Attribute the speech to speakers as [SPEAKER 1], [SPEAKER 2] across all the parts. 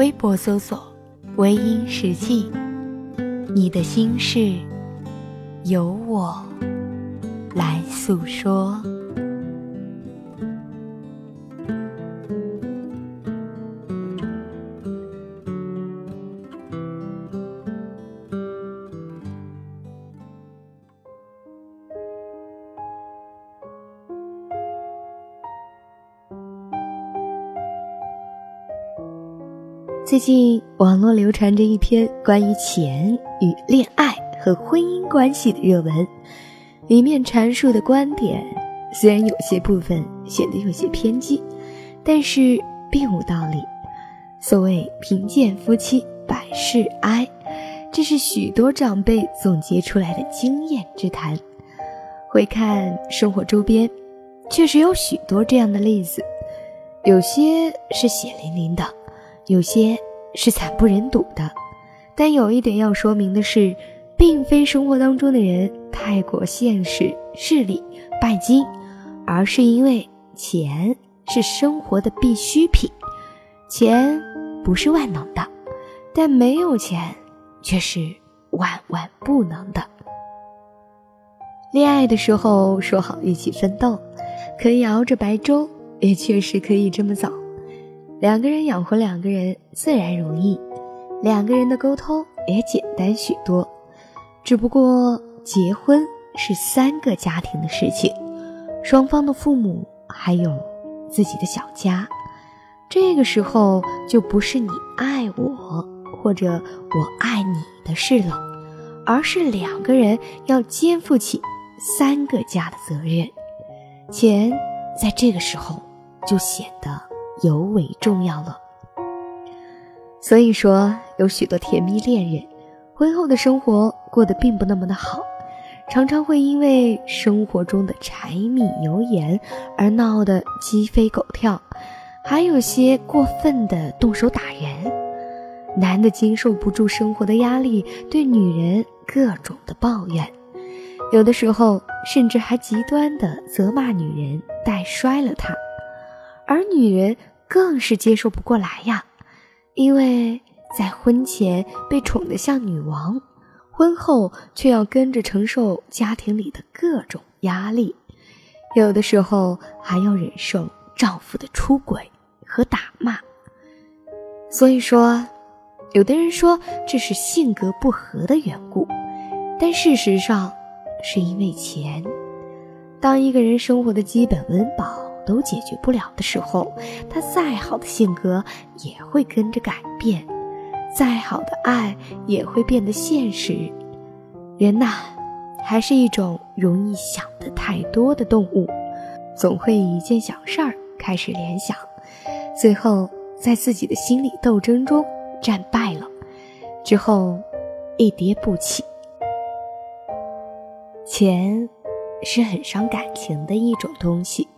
[SPEAKER 1] 微博搜索“微音时记”。你的心事，由我来诉说。最近网络流传着一篇关于钱与恋爱和婚姻关系的热文，里面阐述的观点虽然有些部分显得有些偏激，但是并无道理。所谓贫贱夫妻百事哀，这是许多长辈总结出来的经验之谈。回看生活周边，确实有许多这样的例子，有些是血淋淋的。有些是惨不忍睹的，但有一点要说明的是，并非生活当中的人太过现实、势利、拜金，而是因为钱是生活的必需品。钱不是万能的，但没有钱却是万万不能的。恋爱的时候说好一起奋斗，可以熬着白粥，也确实可以这么早。两个人养活两个人自然容易，两个人的沟通也简单许多。只不过结婚是三个家庭的事情，双方的父母还有自己的小家，这个时候就不是你爱我或者我爱你的事了，而是两个人要肩负起三个家的责任，钱在这个时候就显得。尤为重要了。所以说，有许多甜蜜恋人，婚后的生活过得并不那么的好，常常会因为生活中的柴米油盐而闹得鸡飞狗跳，还有些过分的动手打人。男的经受不住生活的压力，对女人各种的抱怨，有的时候甚至还极端的责骂女人带摔了她，而女人。更是接受不过来呀，因为在婚前被宠得像女王，婚后却要跟着承受家庭里的各种压力，有的时候还要忍受丈夫的出轨和打骂。所以说，有的人说这是性格不合的缘故，但事实上是因为钱。当一个人生活的基本温饱。都解决不了的时候，他再好的性格也会跟着改变，再好的爱也会变得现实。人呐，还是一种容易想的太多的动物，总会以一件小事儿开始联想，最后在自己的心理斗争中战败了，之后一跌不起。钱是很伤感情的一种东西。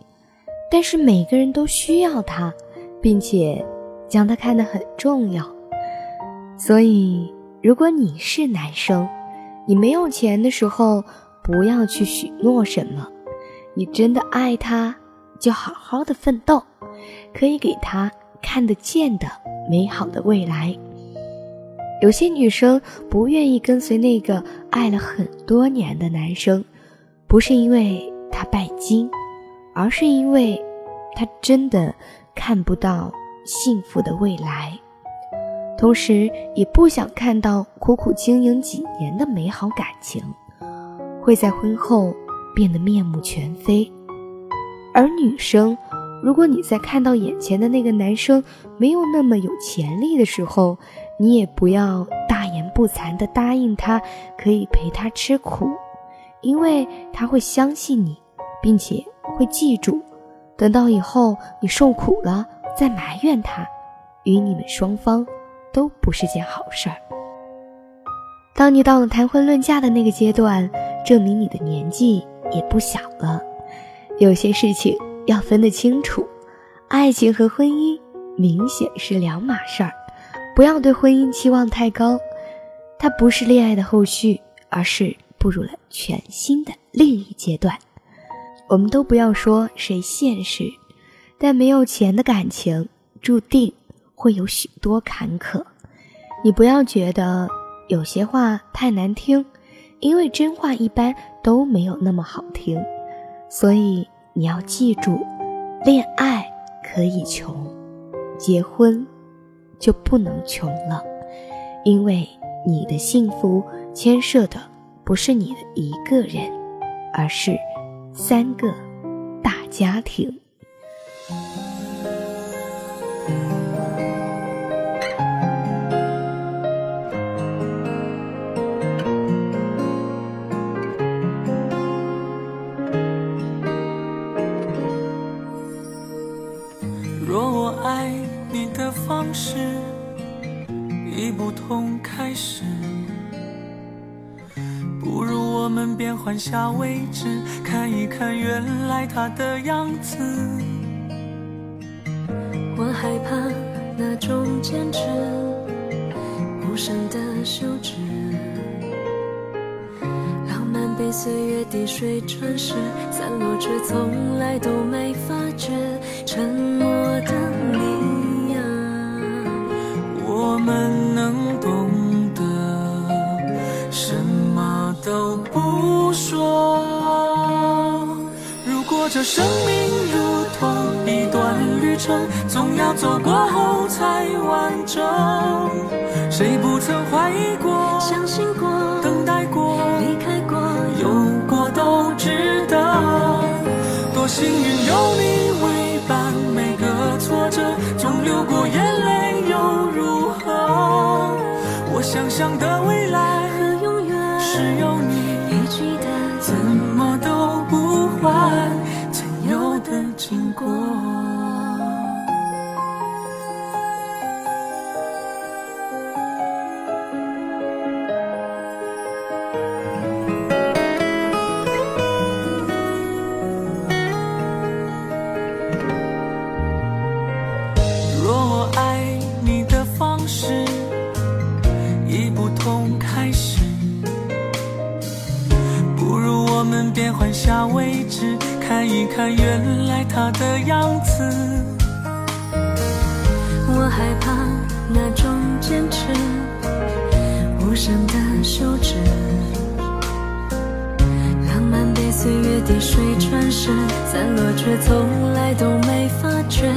[SPEAKER 1] 但是每个人都需要它，并且将它看得很重要。所以，如果你是男生，你没有钱的时候，不要去许诺什么。你真的爱他，就好好的奋斗，可以给他看得见的美好的未来。有些女生不愿意跟随那个爱了很多年的男生，不是因为他拜金。而是因为，他真的看不到幸福的未来，同时也不想看到苦苦经营几年的美好感情，会在婚后变得面目全非。而女生，如果你在看到眼前的那个男生没有那么有潜力的时候，你也不要大言不惭地答应他可以陪他吃苦，因为他会相信你，并且。会记住，等到以后你受苦了再埋怨他，与你们双方都不是件好事儿。当你到了谈婚论嫁的那个阶段，证明你的年纪也不小了。有些事情要分得清楚，爱情和婚姻明显是两码事儿。不要对婚姻期望太高，它不是恋爱的后续，而是步入了全新的另一阶段。我们都不要说谁现实，但没有钱的感情注定会有许多坎坷。你不要觉得有些话太难听，因为真话一般都没有那么好听。所以你要记住，恋爱可以穷，结婚。就不能穷了，因为你的幸福牵涉的不是你的一个人，而是三个大家庭。
[SPEAKER 2] 若我爱你的方式。已不同开始，不如我们变换下位置，看一看原来他的样子。
[SPEAKER 3] 我害怕那种坚持，无声的休止，浪漫被岁月滴水穿石，散落却从来都没发觉，沉默的你呀，
[SPEAKER 2] 我们。这生命如同一段旅程，总要走过后才完整。谁不曾怀疑过、
[SPEAKER 3] 相信过、
[SPEAKER 2] 等待过、
[SPEAKER 3] 离开过、
[SPEAKER 2] 有过都值得。多幸运有你为伴，每个挫折总流过眼泪又如何？我想象的未来变换下位置看原来他的样子，
[SPEAKER 3] 我害怕那种坚持，无声的休止，浪漫被岁月滴水穿石，散落却从来都没发觉，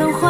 [SPEAKER 2] 谁